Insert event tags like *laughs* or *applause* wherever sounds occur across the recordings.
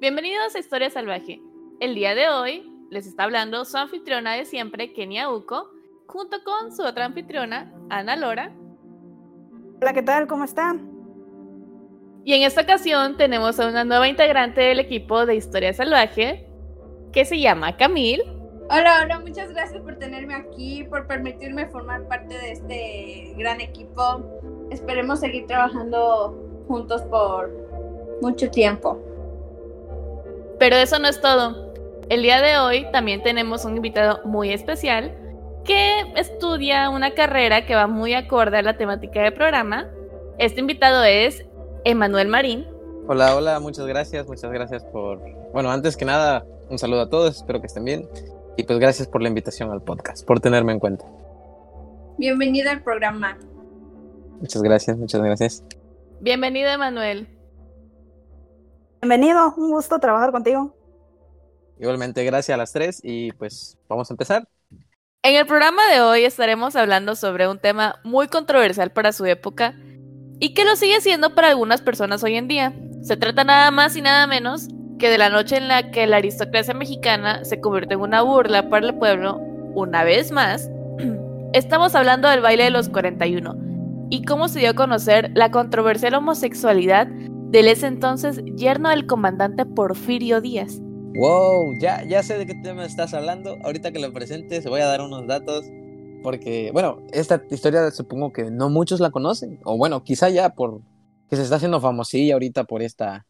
Bienvenidos a Historia Salvaje. El día de hoy les está hablando su anfitriona de siempre, Kenia Uko, junto con su otra anfitriona, Ana Lora. Hola, ¿qué tal? ¿Cómo están? Y en esta ocasión tenemos a una nueva integrante del equipo de Historia Salvaje, que se llama Camille. Hola, hola, muchas gracias por tenerme aquí, por permitirme formar parte de este gran equipo. Esperemos seguir trabajando juntos por mucho tiempo. Pero eso no es todo. El día de hoy también tenemos un invitado muy especial que estudia una carrera que va muy acorde a la temática del programa. Este invitado es Emanuel Marín. Hola, hola, muchas gracias, muchas gracias por, bueno, antes que nada, un saludo a todos, espero que estén bien y pues gracias por la invitación al podcast, por tenerme en cuenta. Bienvenido al programa. Muchas gracias, muchas gracias. Bienvenido, Emanuel. Bienvenido, un gusto trabajar contigo. Igualmente, gracias a las tres y pues vamos a empezar. En el programa de hoy estaremos hablando sobre un tema muy controversial para su época y que lo sigue siendo para algunas personas hoy en día. Se trata nada más y nada menos que de la noche en la que la aristocracia mexicana se convirtió en una burla para el pueblo, una vez más. *clears throat* Estamos hablando del baile de los 41 y cómo se dio a conocer la controversial homosexualidad del ese entonces yerno del comandante Porfirio Díaz. Wow, ya, ya sé de qué tema estás hablando. Ahorita que lo presentes voy a dar unos datos porque, bueno, esta historia supongo que no muchos la conocen. O bueno, quizá ya por que se está haciendo famosilla ahorita por esta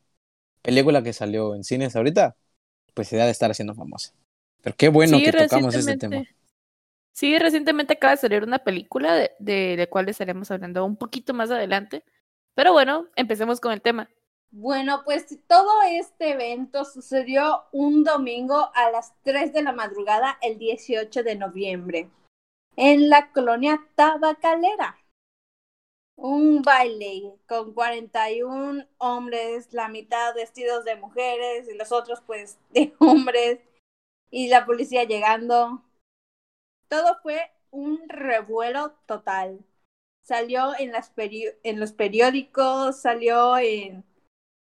película que salió en cines ahorita, pues se debe estar haciendo famosa. Pero qué bueno que tocamos este tema. Sí, recientemente acaba de salir una película de, de la cual estaremos hablando un poquito más adelante. Pero bueno, empecemos con el tema. Bueno, pues todo este evento sucedió un domingo a las 3 de la madrugada, el 18 de noviembre en la colonia tabacalera. Un baile con 41 hombres, la mitad vestidos de mujeres y los otros pues *laughs* de hombres y la policía llegando. Todo fue un revuelo total. Salió en, las en los periódicos, salió en,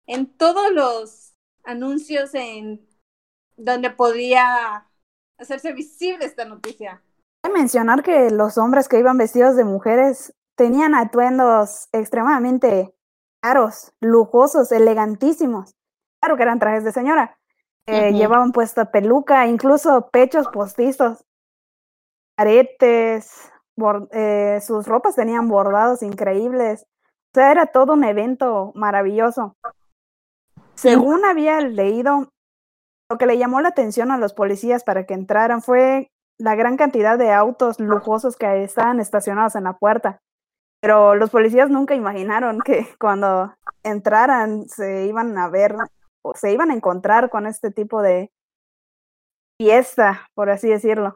en todos los anuncios en donde podía hacerse visible esta noticia mencionar que los hombres que iban vestidos de mujeres tenían atuendos extremadamente caros, lujosos, elegantísimos. Claro que eran trajes de señora. Eh, llevaban puesta peluca, incluso pechos postizos, aretes, eh, sus ropas tenían bordados increíbles. O sea, era todo un evento maravilloso. Según había leído, lo que le llamó la atención a los policías para que entraran fue la gran cantidad de autos lujosos que estaban estacionados en la puerta. Pero los policías nunca imaginaron que *laughs* cuando entraran se iban a ver o se iban a encontrar con este tipo de fiesta, por así decirlo.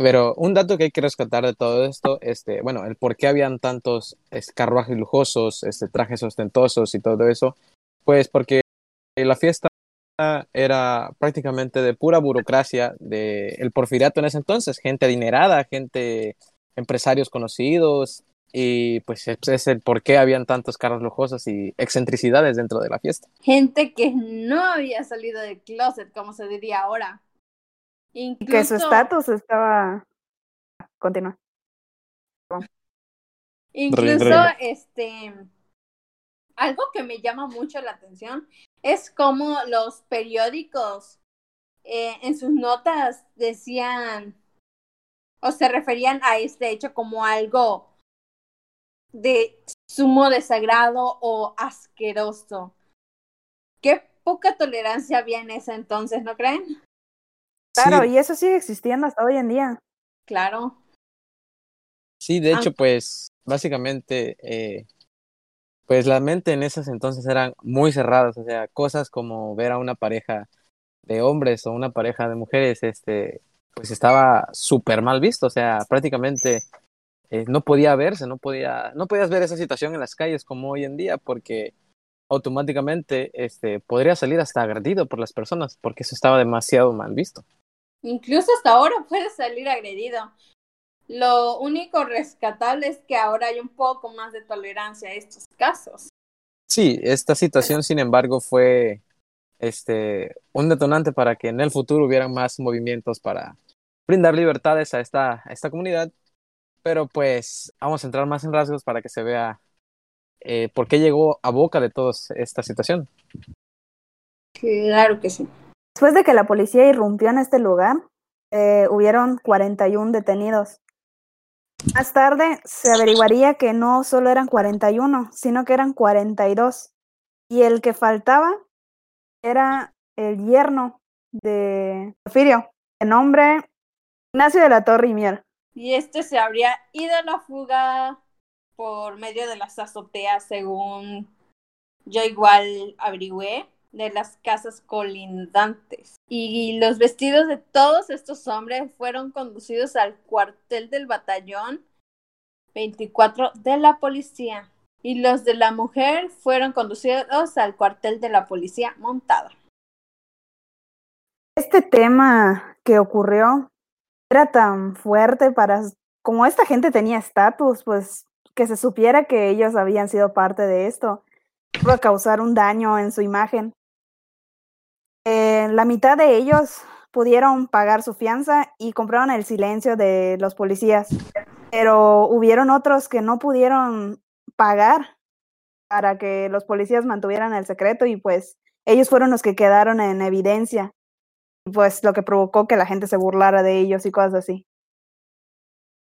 Pero un dato que hay que rescatar de todo esto, este, bueno, el por qué habían tantos carruajes lujosos, este, trajes ostentosos y todo eso, pues porque la fiesta era prácticamente de pura burocracia del el porfiriato en ese entonces, gente adinerada, gente, empresarios conocidos, y pues es el por qué habían tantos carros lujosos y excentricidades dentro de la fiesta. Gente que no había salido del closet, como se diría ahora. Incluso... Que su estatus estaba... Continúa. Incluso, este, algo que me llama mucho la atención es como los periódicos eh, en sus notas decían o se referían a este hecho como algo de sumo desagrado o asqueroso. Qué poca tolerancia había en ese entonces, ¿no creen? Claro, y eso sigue existiendo hasta hoy en día. Claro. Sí, de hecho, pues básicamente eh, pues la mente en esos entonces eran muy cerradas, o sea, cosas como ver a una pareja de hombres o una pareja de mujeres, este, pues estaba súper mal visto, o sea, prácticamente eh, no podía verse, no podía, no podías ver esa situación en las calles como hoy en día, porque automáticamente este, podría salir hasta agredido por las personas, porque eso estaba demasiado mal visto. Incluso hasta ahora puede salir agredido. Lo único rescatable es que ahora hay un poco más de tolerancia a estos casos. sí, esta situación, sin embargo, fue este, un detonante para que en el futuro hubieran más movimientos para brindar libertades a esta, a esta comunidad. Pero pues vamos a entrar más en rasgos para que se vea eh, por qué llegó a boca de todos esta situación. Claro que sí. Después de que la policía irrumpió en este lugar, eh, hubieron 41 detenidos. Más tarde se averiguaría que no solo eran 41, sino que eran 42. Y el que faltaba era el yerno de Porfirio, de nombre Ignacio de la Torre y Mier. Y este se habría ido a la fuga por medio de las azoteas, según yo igual averigüé, de las casas colindantes. Y los vestidos de todos estos hombres fueron conducidos al cuartel del batallón 24 de la policía. Y los de la mujer fueron conducidos al cuartel de la policía montada. Este tema que ocurrió era tan fuerte para, como esta gente tenía estatus, pues que se supiera que ellos habían sido parte de esto, iba a causar un daño en su imagen. Eh, la mitad de ellos pudieron pagar su fianza y compraron el silencio de los policías, pero hubieron otros que no pudieron pagar para que los policías mantuvieran el secreto y pues ellos fueron los que quedaron en evidencia pues lo que provocó que la gente se burlara de ellos y cosas así.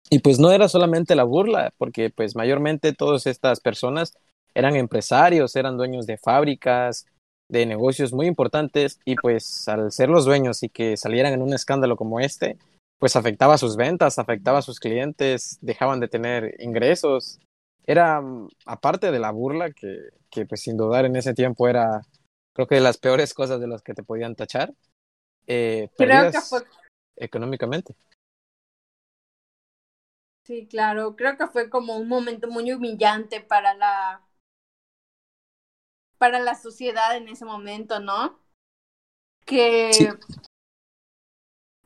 Y pues no era solamente la burla, porque pues mayormente todas estas personas eran empresarios, eran dueños de fábricas, de negocios muy importantes y pues al ser los dueños y que salieran en un escándalo como este, pues afectaba sus ventas, afectaba a sus clientes, dejaban de tener ingresos. Era, mm, aparte de la burla, que, que pues sin dudar en ese tiempo era, creo que de las peores cosas de las que te podían tachar, eh, Creo que fue económicamente. Sí, claro, creo que fue como un momento muy humillante para la para la sociedad en ese momento, ¿no? Que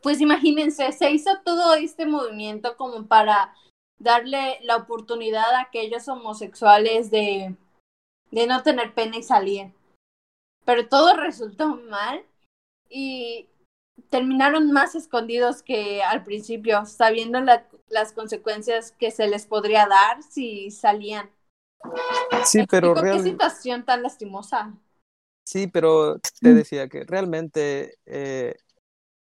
pues imagínense, se hizo todo este movimiento como para darle la oportunidad a aquellos homosexuales de, de no tener pena y salir. Pero todo resultó mal y terminaron más escondidos que al principio, sabiendo las consecuencias que se les podría dar si salían. Sí, pero ¿Qué situación tan lastimosa? Sí, pero te decía que realmente eh,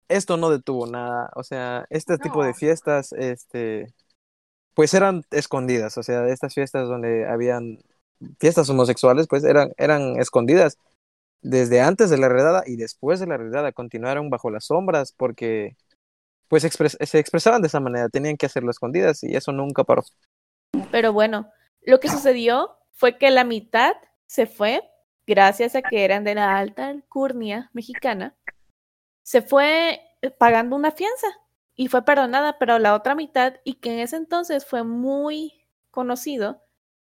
esto no detuvo nada. O sea, este tipo de fiestas, este, pues eran escondidas. O sea, estas fiestas donde habían fiestas homosexuales, pues eran, eran escondidas desde antes de la redada y después de la redada continuaron bajo las sombras porque pues se expresaban de esa manera, tenían que hacerlo escondidas y eso nunca paró. Pero bueno, lo que sucedió fue que la mitad se fue, gracias a que eran de la alta alcurnia mexicana, se fue pagando una fianza y fue perdonada, pero la otra mitad, y que en ese entonces fue muy conocido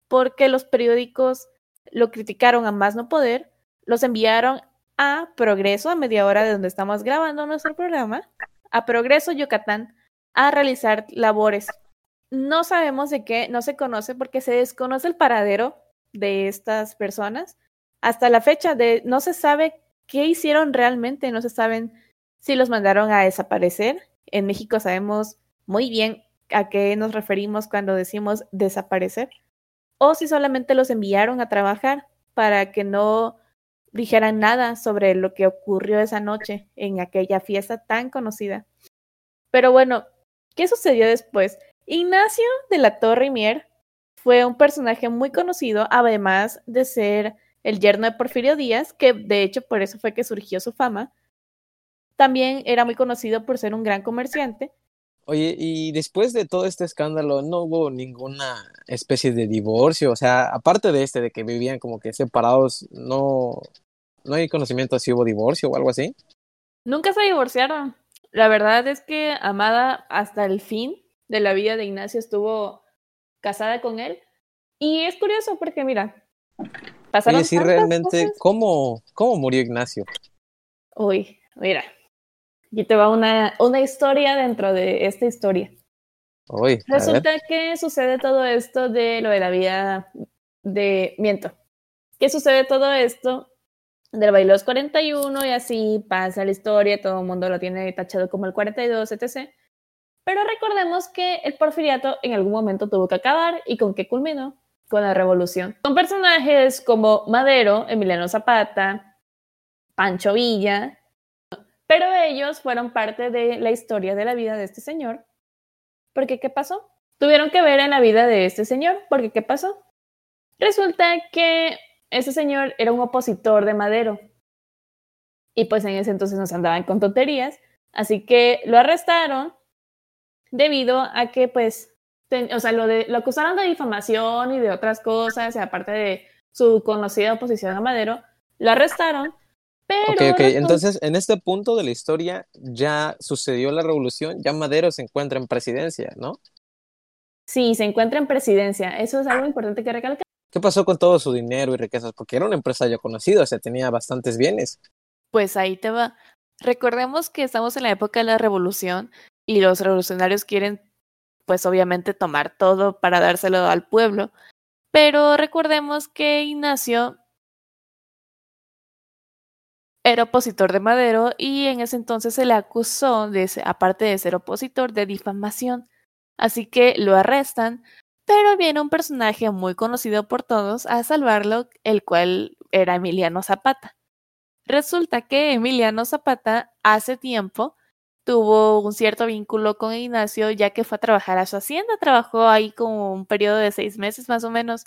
porque los periódicos lo criticaron a más no poder, los enviaron a Progreso, a media hora de donde estamos grabando nuestro programa, a Progreso, Yucatán, a realizar labores. No sabemos de qué, no se conoce porque se desconoce el paradero de estas personas. Hasta la fecha de no se sabe qué hicieron realmente, no se saben si los mandaron a desaparecer. En México sabemos muy bien a qué nos referimos cuando decimos desaparecer, o si solamente los enviaron a trabajar para que no dijeran nada sobre lo que ocurrió esa noche en aquella fiesta tan conocida. Pero bueno, ¿qué sucedió después? Ignacio de la Torre Mier fue un personaje muy conocido, además de ser el yerno de Porfirio Díaz, que de hecho por eso fue que surgió su fama. También era muy conocido por ser un gran comerciante. Oye, y después de todo este escándalo, no hubo ninguna especie de divorcio, o sea, aparte de este, de que vivían como que separados, no, no hay conocimiento si hubo divorcio o algo así. Nunca se divorciaron. La verdad es que Amada hasta el fin de la vida de Ignacio estuvo casada con él. Y es curioso porque, mira, pasaron Oye, realmente, ¿cómo, ¿cómo murió Ignacio? Uy, mira, aquí te va una, una historia dentro de esta historia. Uy, Resulta que sucede todo esto de lo de la vida de... Miento. ¿Qué sucede todo esto? Del baile los 41 y así pasa la historia, todo el mundo lo tiene tachado como el 42, etc. Pero recordemos que el porfiriato en algún momento tuvo que acabar y con qué culminó con la revolución. Con personajes como Madero, Emiliano Zapata, Pancho Villa, pero ellos fueron parte de la historia de la vida de este señor. Porque ¿qué pasó? Tuvieron que ver en la vida de este señor, porque ¿qué pasó? Resulta que ese señor era un opositor de Madero. Y pues en ese entonces nos andaban con tonterías. Así que lo arrestaron debido a que pues, o sea, lo, de, lo acusaron de difamación y de otras cosas, y aparte de su conocida oposición a Madero, lo arrestaron. Pero ok, ok, entonces en este punto de la historia ya sucedió la revolución, ya Madero se encuentra en presidencia, ¿no? Sí, se encuentra en presidencia. Eso es algo importante que recalcar. ¿Qué pasó con todo su dinero y riquezas? Porque era un empresario conocido, o sea, tenía bastantes bienes. Pues ahí te va. Recordemos que estamos en la época de la revolución y los revolucionarios quieren, pues obviamente, tomar todo para dárselo al pueblo. Pero recordemos que Ignacio era opositor de Madero y en ese entonces se le acusó, de, aparte de ser opositor, de difamación. Así que lo arrestan, pero viene un personaje muy conocido por todos a salvarlo, el cual era Emiliano Zapata. Resulta que Emiliano Zapata hace tiempo tuvo un cierto vínculo con Ignacio ya que fue a trabajar a su hacienda, trabajó ahí como un periodo de seis meses más o menos,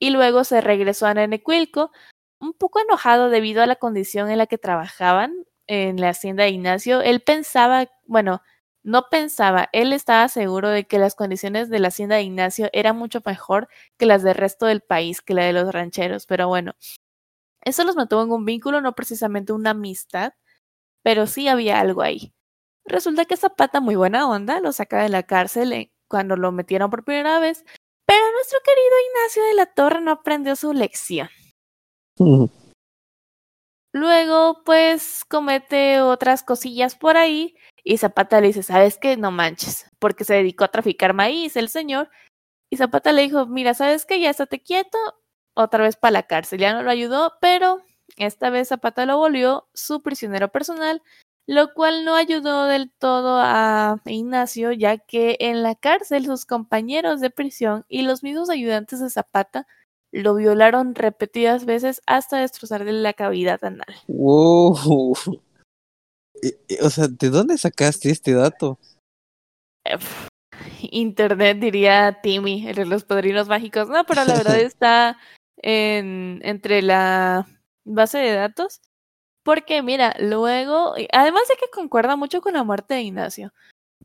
y luego se regresó a Nenecuilco, un poco enojado debido a la condición en la que trabajaban en la hacienda de Ignacio. Él pensaba, bueno, no pensaba, él estaba seguro de que las condiciones de la hacienda de Ignacio eran mucho mejor que las del resto del país, que la de los rancheros, pero bueno, eso los mantuvo en un vínculo, no precisamente una amistad, pero sí había algo ahí. Resulta que Zapata, muy buena onda, lo saca de la cárcel eh, cuando lo metieron por primera vez, pero nuestro querido Ignacio de la Torre no aprendió su lección. Luego, pues, comete otras cosillas por ahí y Zapata le dice, ¿sabes qué? No manches, porque se dedicó a traficar maíz el señor. Y Zapata le dijo, mira, ¿sabes qué? Ya estate quieto, otra vez para la cárcel. Ya no lo ayudó, pero esta vez Zapata lo volvió su prisionero personal, lo cual no ayudó del todo a Ignacio, ya que en la cárcel sus compañeros de prisión y los mismos ayudantes de Zapata lo violaron repetidas veces hasta destrozarle la cavidad anal. Wow. *laughs* O sea, ¿de dónde sacaste este dato? Internet diría Timmy, los padrinos mágicos. No, pero la verdad *laughs* está en, entre la base de datos. Porque mira, luego, además de que concuerda mucho con la muerte de Ignacio,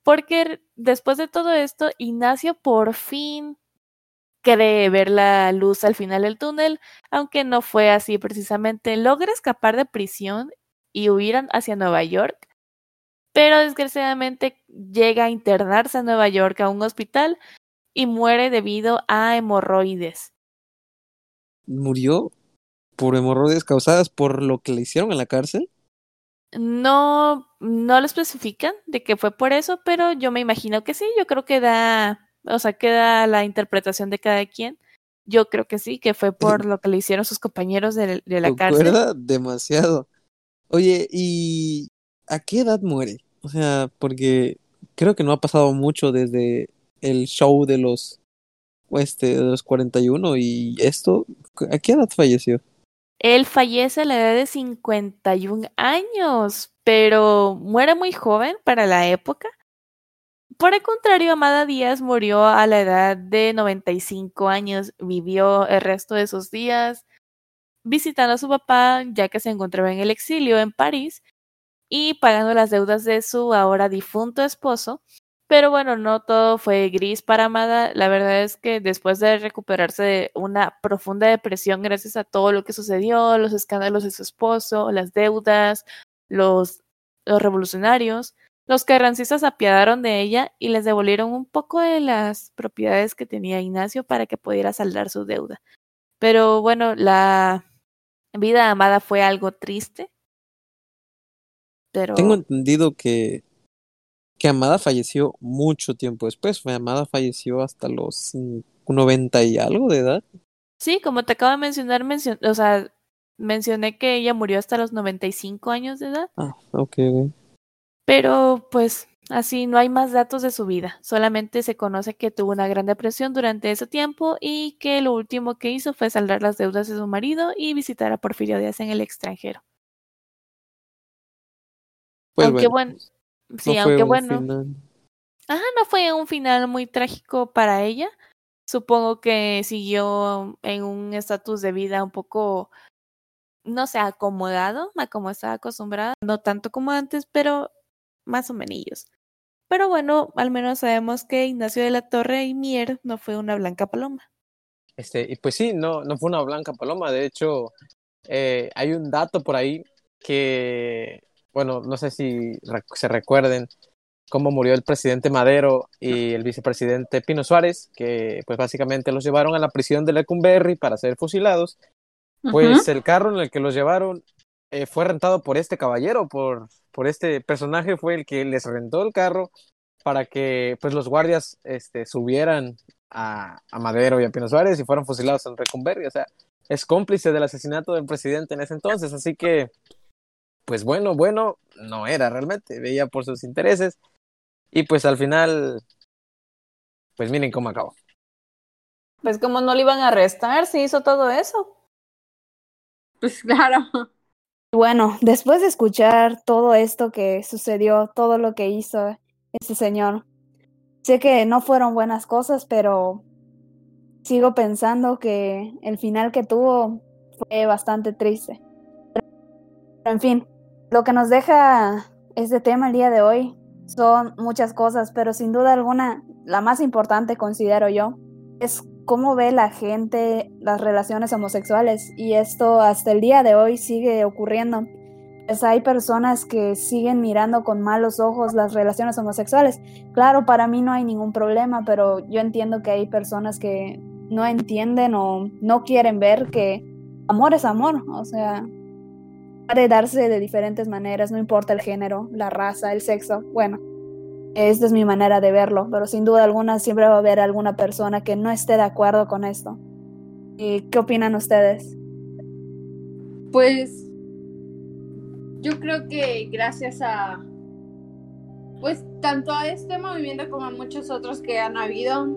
porque después de todo esto, Ignacio por fin cree ver la luz al final del túnel, aunque no fue así precisamente. Logra escapar de prisión y huir hacia Nueva York, pero desgraciadamente llega a internarse en Nueva York a un hospital y muere debido a hemorroides. ¿Murió por hemorroides causadas por lo que le hicieron en la cárcel? No, no lo especifican de que fue por eso, pero yo me imagino que sí, yo creo que da, o sea, queda la interpretación de cada quien. Yo creo que sí, que fue *laughs* por lo que le hicieron sus compañeros de, de la cárcel. demasiado. Oye, ¿y a qué edad muere? O sea, porque creo que no ha pasado mucho desde el show de los este de los 41 y esto, ¿a qué edad falleció? Él fallece a la edad de 51 años, pero muere muy joven para la época. Por el contrario, Amada Díaz murió a la edad de 95 años, vivió el resto de sus días visitando a su papá ya que se encontraba en el exilio en París y pagando las deudas de su ahora difunto esposo. Pero bueno, no todo fue gris para Amada. La verdad es que después de recuperarse de una profunda depresión gracias a todo lo que sucedió, los escándalos de su esposo, las deudas, los, los revolucionarios, los carrancistas apiadaron de ella y les devolvieron un poco de las propiedades que tenía Ignacio para que pudiera saldar su deuda. Pero bueno, la Vida Amada fue algo triste. Pero... Tengo entendido que, que Amada falleció mucho tiempo después. Amada falleció hasta los 90 y algo de edad. Sí, como te acabo de mencionar, mencion o sea, mencioné que ella murió hasta los 95 años de edad. Ah, ok, ok. Pero pues así no hay más datos de su vida. Solamente se conoce que tuvo una gran depresión durante ese tiempo y que lo último que hizo fue saldar las deudas de su marido y visitar a Porfirio Díaz en el extranjero. Pues aunque bueno, bueno, sí, no aunque un bueno, final. ajá, no fue un final muy trágico para ella. Supongo que siguió en un estatus de vida un poco, no sé, acomodado, a como estaba acostumbrada, no tanto como antes, pero más o menos. Pero bueno, al menos sabemos que Ignacio de la Torre y Mier no fue una blanca paloma. Este, y pues sí, no, no fue una blanca paloma. De hecho, eh, hay un dato por ahí que, bueno, no sé si se recuerden cómo murió el presidente Madero y el vicepresidente Pino Suárez, que pues básicamente los llevaron a la prisión de Lecumberri para ser fusilados. Pues el carro en el que los llevaron eh, fue rentado por este caballero, por, por este personaje fue el que les rentó el carro para que pues los guardias este, subieran a, a Madero y a Pino Suárez y fueron fusilados en Recumberri. O sea, es cómplice del asesinato del presidente en ese entonces. Así que, pues bueno, bueno, no era realmente. Veía por sus intereses. Y pues al final, pues miren cómo acabó. Pues como no le iban a arrestar si hizo todo eso. Pues claro. Bueno, después de escuchar todo esto que sucedió, todo lo que hizo este señor, sé que no fueron buenas cosas, pero sigo pensando que el final que tuvo fue bastante triste. Pero, en fin, lo que nos deja este tema el día de hoy son muchas cosas, pero sin duda alguna, la más importante considero yo, es cómo ve la gente las relaciones homosexuales y esto hasta el día de hoy sigue ocurriendo. Pues hay personas que siguen mirando con malos ojos las relaciones homosexuales. Claro, para mí no hay ningún problema, pero yo entiendo que hay personas que no entienden o no quieren ver que amor es amor, o sea, puede darse de diferentes maneras, no importa el género, la raza, el sexo, bueno, esta es mi manera de verlo, pero sin duda alguna siempre va a haber alguna persona que no esté de acuerdo con esto. ¿Y qué opinan ustedes? Pues yo creo que gracias a pues tanto a este movimiento como a muchos otros que han habido,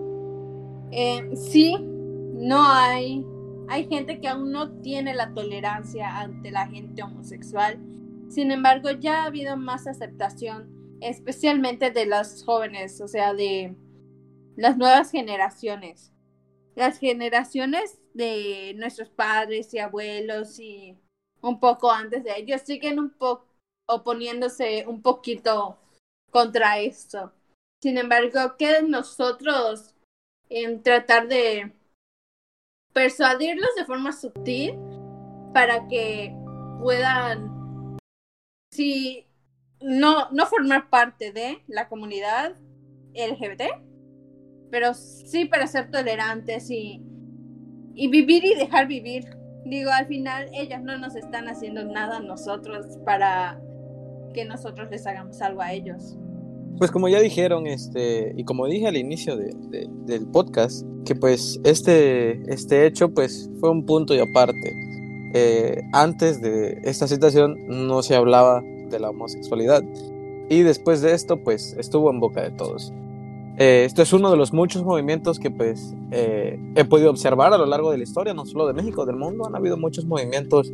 eh, sí, no hay, hay gente que aún no tiene la tolerancia ante la gente homosexual. Sin embargo, ya ha habido más aceptación, especialmente de las jóvenes, o sea, de las nuevas generaciones. Las generaciones de nuestros padres y abuelos y un poco antes de ellos siguen un poco oponiéndose un poquito contra esto. Sin embargo, queda en nosotros en tratar de persuadirlos de forma sutil para que puedan, si no, no formar parte de la comunidad LGBT, pero sí para ser tolerantes y, y vivir y dejar vivir. Digo, al final ellas no nos están haciendo nada a nosotros para que nosotros les hagamos algo a ellos. Pues como ya dijeron, este, y como dije al inicio de, de, del podcast, que pues este, este hecho pues fue un punto y aparte. Eh, antes de esta situación no se hablaba de la homosexualidad y después de esto pues estuvo en boca de todos. Eh, esto es uno de los muchos movimientos que pues eh, he podido observar a lo largo de la historia, no solo de México, del mundo. Han habido muchos movimientos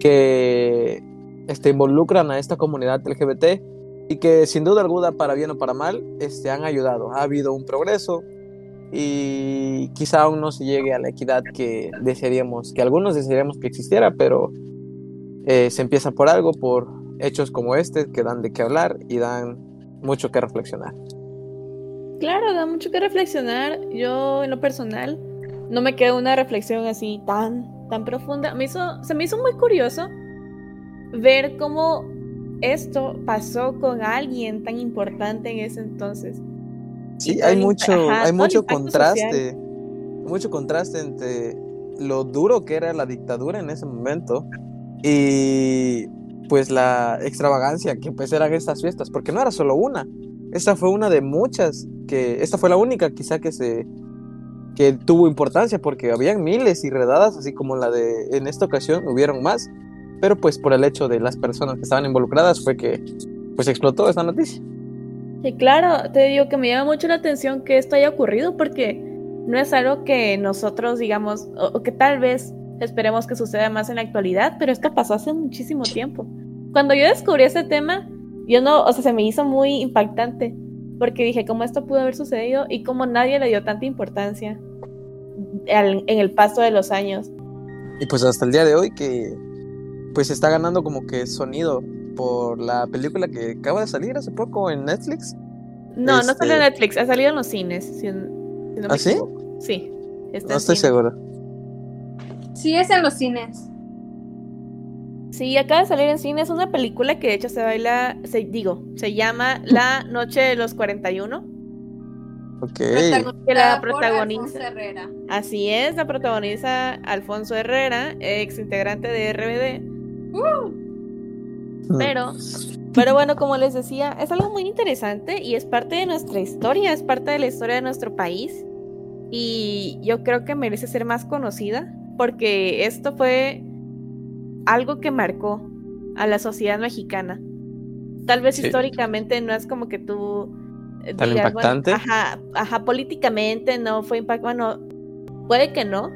que este, involucran a esta comunidad LGBT y que sin duda alguna, para bien o para mal, este, han ayudado. Ha habido un progreso y quizá aún no se llegue a la equidad que desearíamos, que algunos desearíamos que existiera, pero eh, se empieza por algo, por hechos como este que dan de qué hablar y dan mucho que reflexionar. Claro, da mucho que reflexionar. Yo, en lo personal, no me queda una reflexión así tan, tan profunda. Me hizo, se me hizo muy curioso ver cómo esto pasó con alguien tan importante en ese entonces. Sí, hay mucho, ajá, hay mucho contraste, mucho contraste entre lo duro que era la dictadura en ese momento y pues la extravagancia que pues eran estas fiestas, porque no era solo una, esta fue una de muchas, que esta fue la única quizá que se que tuvo importancia porque habían miles y redadas, así como la de en esta ocasión hubieron más, pero pues por el hecho de las personas que estaban involucradas fue que pues explotó esta noticia. Y claro, te digo que me llama mucho la atención que esto haya ocurrido porque no es algo que nosotros digamos, o, que tal vez esperemos que suceda más en la actualidad, pero esto pasó hace muchísimo tiempo. Cuando yo descubrí este tema, yo no, o sea, se me hizo muy impactante porque dije cómo esto pudo haber sucedido y cómo nadie le dio tanta importancia en el paso de los años. Y pues hasta el día de hoy que pues está ganando como que sonido por la película que acaba de salir hace poco en Netflix. No, no salió en este Netflix, ha salido en los cines. Si, ¿Ah, sí? Sí. no estoy seguro. Sí, es en los cines. Sí, acaba de salir en cines. Es una película que de hecho se baila, se, digo, se llama La Noche de los 41. Ok. Que la protagoniza. Así es, la protagoniza Alfonso Herrera, ex integrante de RBD. Uh. Pero, pero bueno, como les decía, es algo muy interesante y es parte de nuestra historia, es parte de la historia de nuestro país. Y yo creo que merece ser más conocida porque esto fue algo que marcó a la sociedad mexicana. Tal vez históricamente no es como que tú ¿Tan impactante? ajá, ajá, políticamente no fue impactante, bueno, puede que no,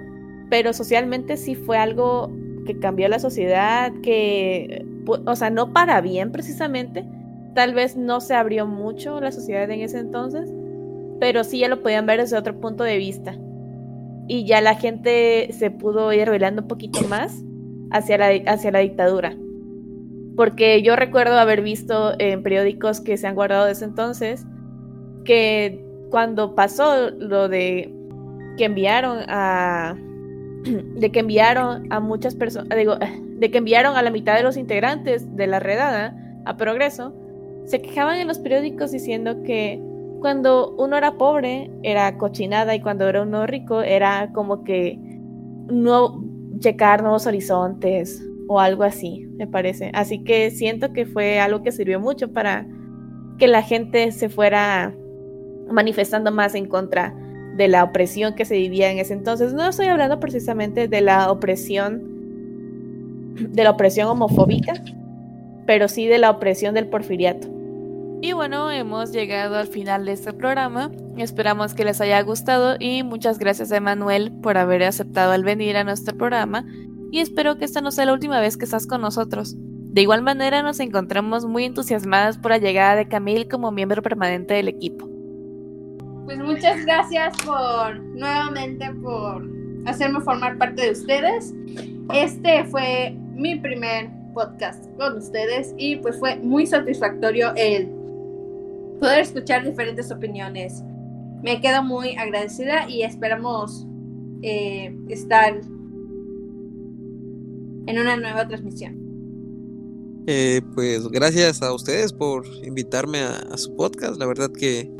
pero socialmente sí fue algo que cambió la sociedad, que, o sea, no para bien precisamente, tal vez no se abrió mucho la sociedad en ese entonces, pero sí ya lo podían ver desde otro punto de vista. Y ya la gente se pudo ir revelando un poquito más hacia la, hacia la dictadura. Porque yo recuerdo haber visto en periódicos que se han guardado desde entonces que cuando pasó lo de que enviaron a *clears throat* de que enviaron a muchas personas, digo, *clears throat* de que enviaron a la mitad de los integrantes de la redada a Progreso, se quejaban en los periódicos diciendo que cuando uno era pobre era cochinada y cuando era uno rico era como que no checar nuevos horizontes o algo así, me parece. Así que siento que fue algo que sirvió mucho para que la gente se fuera manifestando más en contra de la opresión que se vivía en ese entonces. No estoy hablando precisamente de la opresión de la opresión homofóbica, pero sí de la opresión del porfiriato. Y bueno, hemos llegado al final de este programa. Esperamos que les haya gustado y muchas gracias a Emanuel por haber aceptado el venir a nuestro programa y espero que esta no sea la última vez que estás con nosotros. De igual manera nos encontramos muy entusiasmadas por la llegada de Camille como miembro permanente del equipo. Pues muchas gracias por nuevamente por hacerme formar parte de ustedes. Este fue mi primer podcast con ustedes y pues fue muy satisfactorio el poder escuchar diferentes opiniones. Me quedo muy agradecida y esperamos eh, estar en una nueva transmisión. Eh, pues gracias a ustedes por invitarme a, su podcast. La verdad que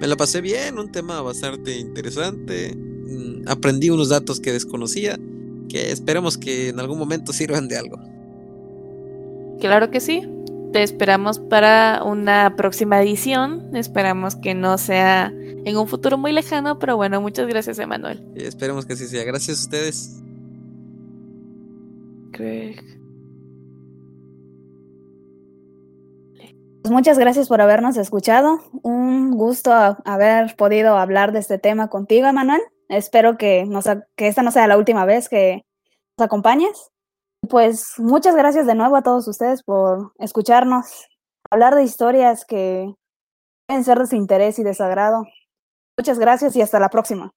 me la pasé bien, un tema bastante interesante. Mm, aprendí unos datos que desconocía, que esperemos que en algún momento sirvan de algo. Claro que sí. Te esperamos para una próxima edición. Esperamos que no sea en un futuro muy lejano, pero bueno, muchas gracias, Emanuel. Esperemos que así sea. Gracias a ustedes. Muchas gracias por habernos escuchado. Un gusto haber podido hablar de este tema contigo, Emanuel. Espero que esta no sea la última vez que nos acompañes. Pues muchas gracias de nuevo a todos ustedes por escucharnos, hablar de historias que pueden ser de su interés y desagrado. Muchas gracias y hasta la próxima.